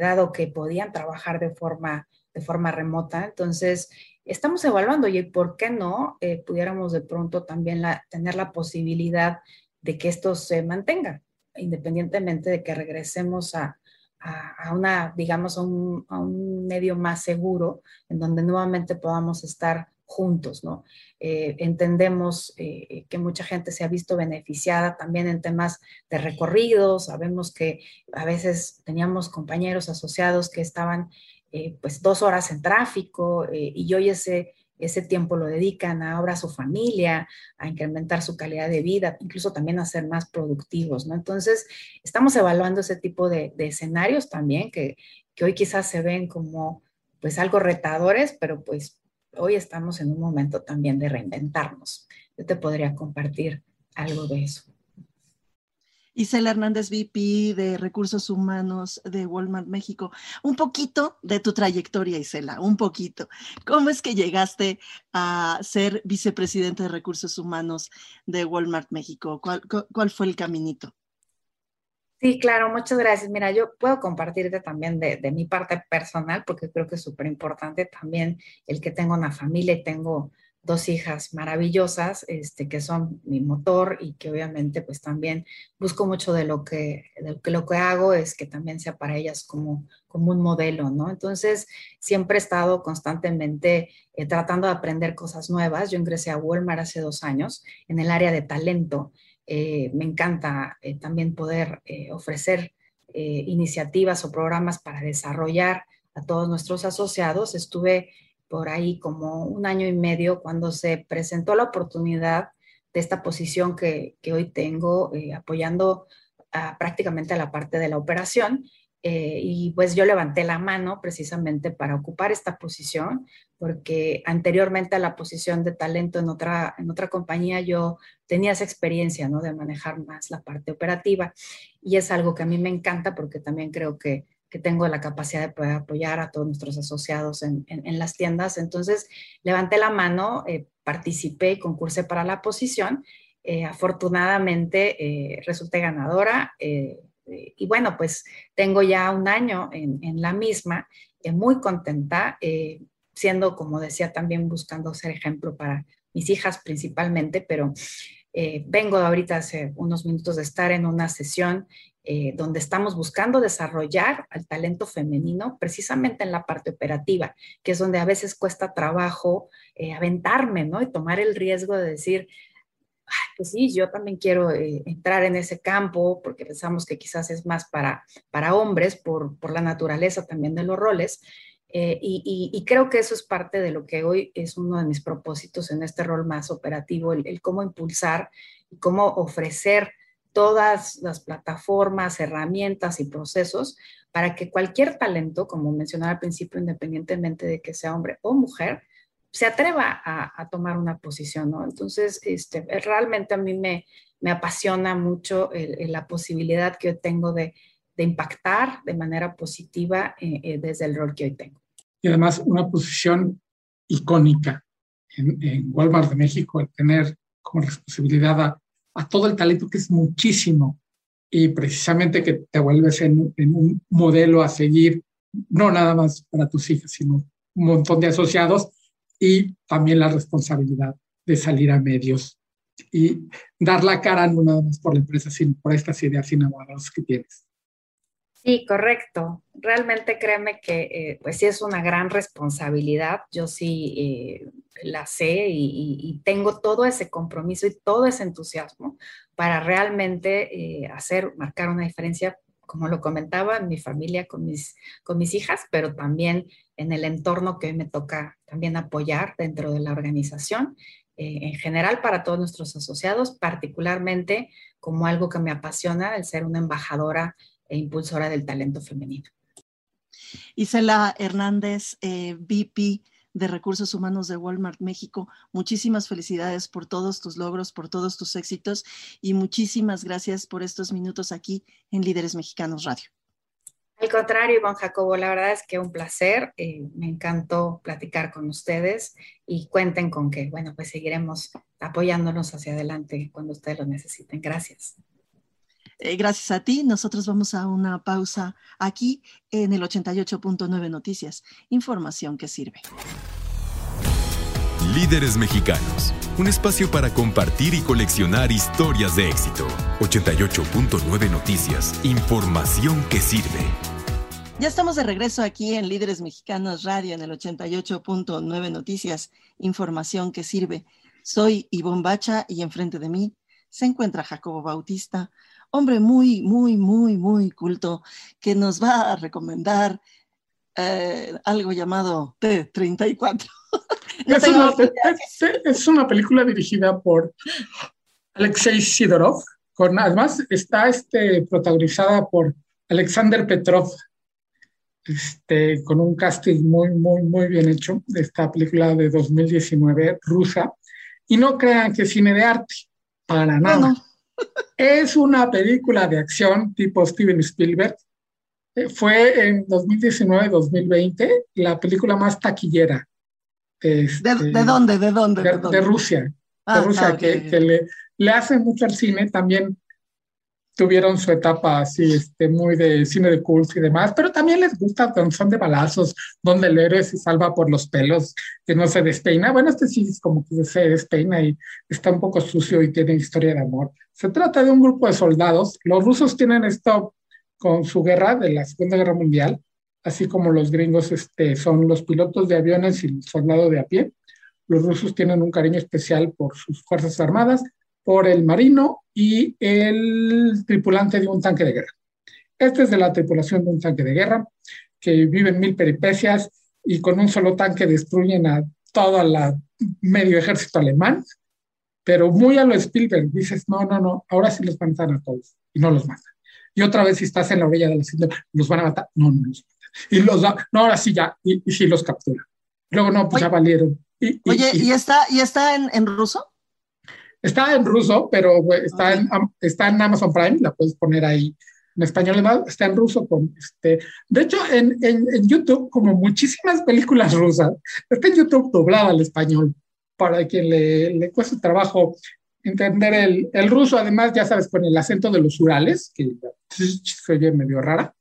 S6: dado que podían trabajar de forma, de forma remota. Entonces, estamos evaluando y por qué no eh, pudiéramos de pronto también tener la posibilidad de que esto se mantenga, independientemente de que regresemos a, una, digamos, a un, medio más seguro, en donde nuevamente podamos estar juntos, ¿no? Eh, entendemos eh, que mucha gente se ha visto beneficiada también en temas de recorridos, sabemos que a veces teníamos compañeros asociados que estaban eh, pues dos horas en tráfico eh, y hoy ese, ese tiempo lo dedican a ahora a su familia, a incrementar su calidad de vida, incluso también a ser más productivos, ¿no? Entonces, estamos evaluando ese tipo de, escenarios también que, que, hoy quizás se ven como pues algo retadores, pero pues hoy estamos en un momento también de reinventarnos. Yo te podría compartir algo de eso.
S2: Isela Hernández, VP de Recursos Humanos de Walmart México. Un poquito de tu trayectoria, Isela, un poquito. ¿Cómo es que llegaste a ser vicepresidente de Recursos Humanos de Walmart México? ¿Cuál, fue el caminito?
S6: Sí, claro, muchas gracias. Mira, yo puedo compartirte también de, de mi parte personal, porque creo que es súper importante también el que tengo una familia y tengo dos hijas maravillosas, este, que son mi motor y que obviamente pues también busco mucho de lo que, de lo que hago es que también sea para ellas como, como un modelo, ¿no? Entonces, siempre he estado constantemente eh, tratando de aprender cosas nuevas. Yo ingresé a Walmart hace dos años en el área de talento. Eh, me encanta eh, también poder ofrecer iniciativas o programas para desarrollar a todos nuestros asociados. Estuve por ahí como un año y medio cuando se presentó la oportunidad de esta posición que, hoy tengo eh, apoyando prácticamente a la parte de la operación. eh, y pues yo levanté la mano precisamente para ocupar esta posición, porque anteriormente a la posición de talento en otra, en otra compañía yo tenía esa experiencia, ¿no? De manejar más la parte operativa. Y es algo que a mí me encanta porque también creo que, que tengo la capacidad de poder apoyar a todos nuestros asociados en, en, las tiendas. Entonces, levanté la mano, eh, participé y concursé para la posición. Eh, afortunadamente, resulté ganadora eh, y bueno, pues tengo ya un año en, la misma, eh, muy contenta, eh, siendo, como decía, también buscando ser ejemplo para mis hijas principalmente, pero vengo ahorita hace unos minutos de estar en una sesión donde estamos buscando desarrollar al talento femenino precisamente en la parte operativa, que es donde a veces cuesta trabajo aventarme, ¿no? Y tomar el riesgo de decir, pues sí, yo también quiero eh, entrar en ese campo porque pensamos que quizás es más para, para hombres por, por la naturaleza también de los roles. Eh, y, y, creo que eso es parte de lo que hoy es uno de mis propósitos en este rol más operativo, el, el cómo impulsar y cómo ofrecer todas las plataformas, herramientas y procesos para que cualquier talento, como mencionaba al principio, independientemente de que sea hombre o mujer, se atreva a, tomar una posición, ¿no? Entonces, este, realmente a mí me, me apasiona mucho la posibilidad que yo tengo de, de, impactar de manera positiva eh, eh, desde el rol que hoy tengo.
S3: Y además una posición icónica en, en Walmart de México, el tener como responsabilidad a, a, todo el talento que es muchísimo y precisamente que te vuelves en, un modelo a seguir, no nada más para tus hijas, sino un montón de asociados y también la responsabilidad de salir a medios y dar la cara no nada más por la empresa, sino por estas ideas innovadoras que tienes.
S6: Sí, correcto. Realmente créeme que eh, pues sí es una gran responsabilidad. Yo sí eh, la sé y, tengo todo ese compromiso y todo ese entusiasmo para realmente eh, hacer, marcar una diferencia como lo comentaba, en mi familia, con mis, con mis hijas, pero también en el entorno que me toca también apoyar dentro de la organización, en general para todos nuestros asociados, particularmente como algo que me apasiona, el ser una embajadora e impulsora del talento femenino.
S2: Isela Hernández, eh, VP de Recursos Humanos de Walmart México. Muchísimas felicidades por todos tus logros, por todos tus éxitos y muchísimas gracias por estos minutos aquí en Líderes Mexicanos Radio.
S6: Al contrario, Iván Jacobo, la verdad es que un placer. Eh, me encantó platicar con ustedes y cuenten con que, bueno, pues seguiremos apoyándonos hacia adelante cuando ustedes lo necesiten. Gracias.
S2: Eh, gracias a ti. Nosotros vamos a una pausa aquí en el 88.9 Noticias. Información que sirve.
S1: Líderes Mexicanos. Un espacio para compartir y coleccionar historias de éxito. 88.9 Noticias. Información que sirve.
S2: Ya estamos de regreso aquí en Líderes Mexicanos Radio en el 88.9 Noticias. Información que sirve. Soy Ivonne Bacha y enfrente de mí se encuentra Jacobo Bautista, hombre muy, muy, muy, muy culto, que nos va a recomendar eh, algo llamado T34.
S3: es, una, es, una, película dirigida por Alexei Sidorov, con, además está este, protagonizada por Alexander Petrov, este, con un casting muy, muy, muy bien hecho de esta película de 2019 rusa. Y no crean que es cine de arte, para nada. Es una película de acción tipo Steven Spielberg. Eh, fue en 2019-2020 la película más taquillera.
S2: Este, ¿De, dónde? ¿De dónde?
S3: De, Rusia. de ah, Rusia, ah, que, que le, le, hace mucho al cine. También tuvieron su etapa así, este, muy de cine de culto y demás, pero también les gusta cuando son de balazos, donde el héroe se salva por los pelos, que no se despeina. Bueno, este sí es como que se despeina y está un poco sucio y tiene historia de amor. Se trata de un grupo de soldados. Los rusos tienen esto con su guerra de la Segunda Guerra Mundial, así como los gringos este, son los pilotos de aviones y el soldado de a pie. Los rusos tienen un cariño especial por sus fuerzas armadas, por el marino y el tripulante de un tanque de guerra. Este es de la tripulación de un tanque de guerra que vive en mil peripecias y con un solo tanque destruyen a todo el medio ejército alemán, pero muy a lo Spielberg dices, no, no, no, ahora sí los matan a todos y no los matan. y otra vez si estás en la orilla de la cinta, los van a matar. No, no los Y los no, ahora sí ya, y, y sí los captura. Luego no, pues ya valieron.
S2: oye, y, está, y está en, en, ruso?
S3: Está en ruso, pero está, en, está en Amazon Prime, la puedes poner ahí en español, está en ruso. Con, este, de hecho, en, en, en, YouTube, como muchísimas películas rusas, está en YouTube doblada al español, para quien le, le cueste trabajo entender el, el, ruso, además, ya sabes, con el acento de los Urales, que se oye medio rara.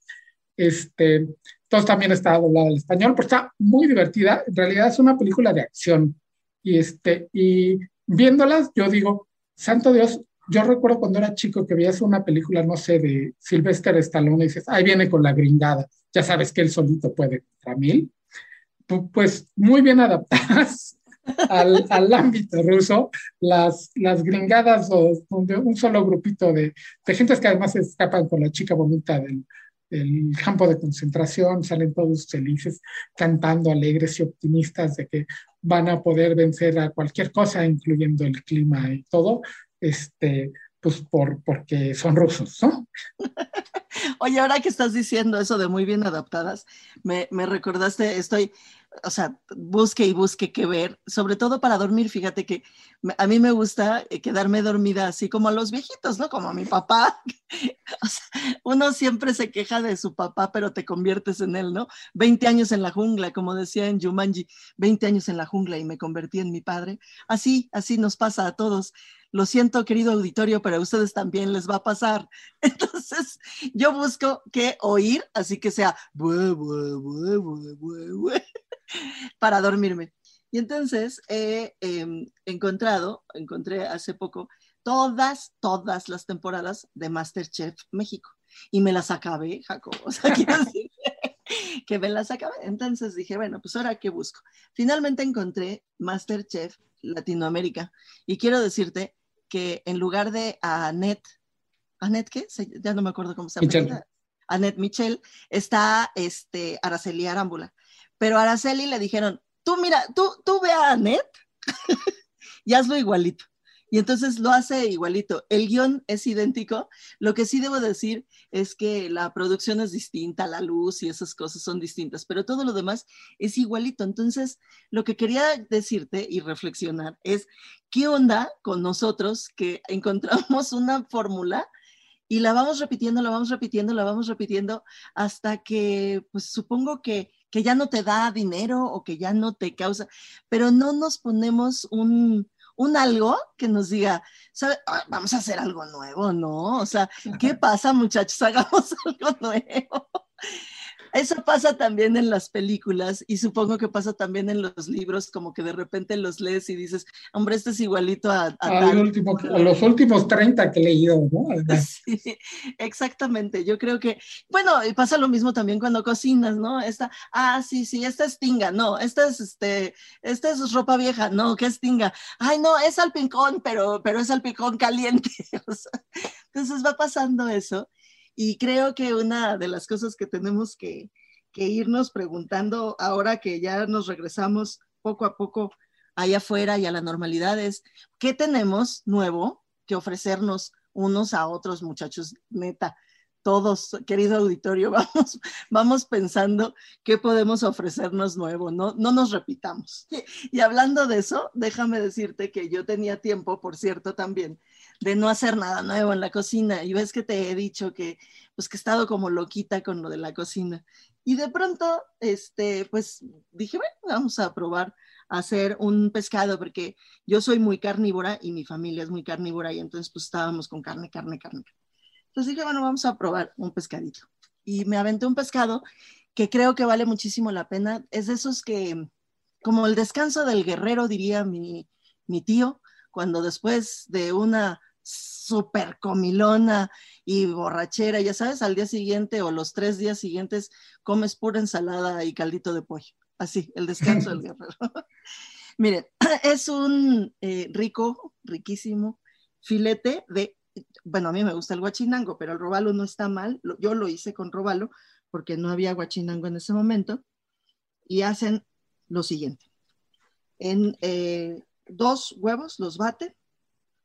S3: Este, entonces también está doblada al español, pero está muy divertida. En realidad es una película de acción. Y, este, y viéndolas, yo digo, santo Dios, yo recuerdo cuando era chico que veías una película, no sé, de Sylvester Stallone y dices, ahí viene con la gringada. Ya sabes que él solito puede contra mil. Pues muy bien adaptadas al, al, ámbito ruso, las, las gringadas o un solo grupito de, de gentes que además escapan con la chica bonita del, del campo de concentración, salen todos felices, cantando alegres y optimistas de que van a poder vencer a cualquier cosa, incluyendo el clima y todo, este, pues por, porque son rusos, ¿no?
S2: Oye, ahora que estás diciendo eso de muy bien adaptadas, me, me recordaste, estoy, o sea, busque y busque qué ver, sobre todo para dormir, fíjate que a mí me gusta eh, quedarme dormida así como a los viejitos, ¿no? Como a mi papá. Uno siempre se queja de su papá, pero te conviertes en él, ¿no? 20 años en la jungla, como decía en Jumanji, 20 años en la jungla y me convertí en mi padre. Así, así nos pasa a todos. Lo siento, querido auditorio, pero a ustedes también les va a pasar. Entonces, yo busco qué oír, así que sea para dormirme. Y entonces he em, encontrado, encontré hace poco, todas, todas las temporadas de Masterchef México. Y me las acabé, Jacob. O sea, quiero decir que me las acabé. Entonces dije, bueno, pues ahora qué busco. Finalmente encontré Masterchef Latinoamérica. Y quiero decirte que en lugar de Annette, ¿Annette qué? Ya no me acuerdo cómo se llama. Annette Michel, está este, Araceli Arámbula. Pero a Araceli le dijeron, tú mira, tú, tú ve a Annette y hazlo igualito. Y entonces lo hace igualito. El guion es idéntico. Lo que sí debo decir es que la producción es distinta, la luz y esas cosas son distintas, pero todo lo demás es igualito. Entonces, lo que quería decirte y reflexionar es, ¿qué onda con nosotros que encontramos una fórmula y la vamos repitiendo, la vamos repitiendo, la vamos repitiendo hasta que, pues supongo que que ya no te da dinero o que ya no te causa, pero no nos ponemos un, un algo que nos diga, ¿sabe? Ah, vamos a hacer algo nuevo, ¿no? O sea, ¿qué pasa muchachos? Hagamos algo nuevo. Eso pasa también en las películas y supongo que pasa también en los libros, como que de repente los lees y dices, hombre, este es igualito a...
S3: a, último, a los últimos 30 que he leído, ¿no?
S2: Sí, exactamente. Yo creo que, bueno, pasa lo mismo también cuando cocinas, ¿no? Esta, ah, sí, sí, esta es tinga, no, esta es, este, esta es ropa vieja, no, ¿qué es tinga? Ay, no, es alpicón, pero, pero es alpicón caliente. entonces va pasando eso y creo que una de las cosas que tenemos que, irnos preguntando ahora que ya nos regresamos poco a poco allá afuera y a la normalidad es, ¿qué tenemos nuevo que ofrecernos unos a otros, muchachos? Neta, todos, querido auditorio, vamos, vamos pensando qué podemos ofrecernos nuevo, no, no nos repitamos. Y hablando de eso, déjame decirte que yo tenía tiempo, por cierto, también de no hacer nada nuevo en la cocina. Y ves que te he dicho que, pues que he estado como loquita con lo de la cocina. Y de pronto, este, pues dije, bueno, vamos a probar hacer un pescado, porque yo soy muy carnívora y mi familia es muy carnívora, y entonces pues estábamos con carne, carne, carne. Entonces dije, bueno, vamos a probar un pescadito. Y me aventé un pescado que creo que vale muchísimo la pena. Es de esos que, como el descanso del guerrero, diría mi, mi tío, cuando después de una súper comilona y borrachera, ya sabes, al día siguiente o los tres días siguientes comes pura ensalada y caldito de pollo. Así, el descanso del guerrero. Miren, es un eh, rico, riquísimo filete de, bueno, a mí me gusta el guachinango, pero el robalo no está mal. Yo lo hice con robalo porque no había guachinango en ese momento. Y hacen lo siguiente. En eh, dos huevos los baten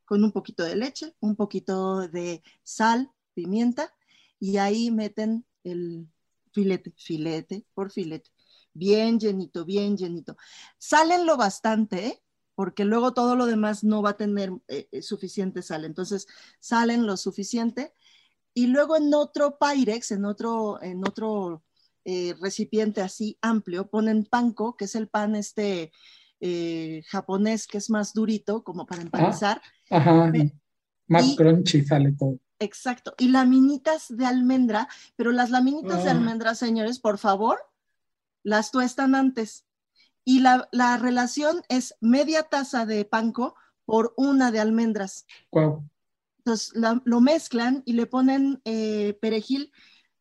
S2: con un poquito de leche, un poquito de sal, pimienta y ahí meten el filete, filete por filete, bien llenito, bien llenito. Salen lo bastante, ¿eh? porque luego todo lo demás no va a tener eh, eh, suficiente sal. Entonces, salen lo suficiente y luego en otro Pyrex, en otro, en otro eh, recipiente así amplio, ponen panko, que es el pan este japonés que es más durito, como para empanizar.
S3: Ah, ajá, más crunchy sale todo.
S2: Exacto. Y laminitas de almendra, pero las laminitas de ah. almendra, señores, por favor, las tuestan antes y la, relación es media taza de panko por una de almendras. Entonces lo mezclan y le ponen eh, perejil,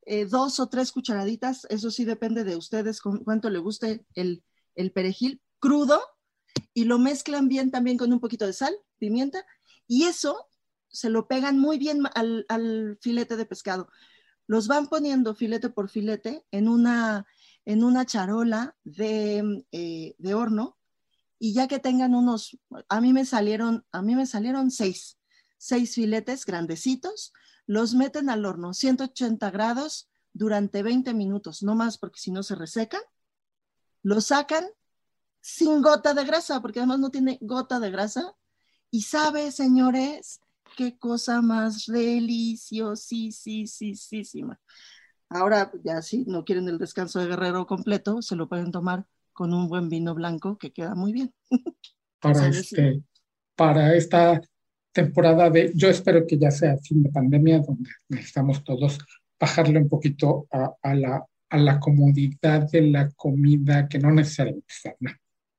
S2: eh, dos o tres cucharaditas, eso sí depende de ustedes cuánto le guste el, perejil crudo, y lo mezclan bien también con un poquito de sal, pimienta, y eso se lo pegan muy bien al, filete de pescado. Los van poniendo filete por filete en una en una charola eh, de, horno y ya que tengan unos, a mí me salieron, a mí me salieron seis, seis filetes grandecitos, los meten al horno 180 grados durante 20 minutos, no más porque si no se resecan, lo sacan sin gota de grasa, porque además no tiene gota de grasa. Y sabe, señores, qué cosa más deliciosísima. Ahora, ya si no quieren el descanso de guerrero completo, se lo pueden tomar con un buen vino blanco que queda muy bien.
S3: Para, este, para esta temporada de, yo espero que ya sea fin de pandemia, donde necesitamos todos bajarle un poquito a, la, a la comodidad de la comida que no necesariamente es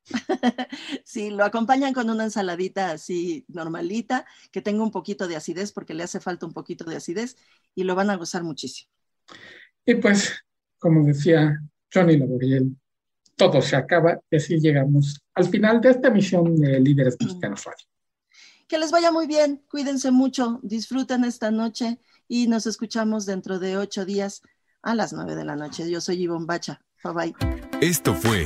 S2: Sí, lo acompañan con una ensaladita así normalita, que tenga un poquito de acidez, porque le hace falta un poquito de acidez, y lo van a gozar muchísimo.
S3: Y pues, como decía Johnny Laboriel, todo se acaba y así llegamos al final de esta emisión de Líderes Mexicanos Radio.
S2: Que les vaya muy bien, cuídense mucho, disfruten esta noche y nos escuchamos dentro de ocho días a las nueve de la noche. Yo soy Ivonne Bacha. Bye bye.
S1: Esto fue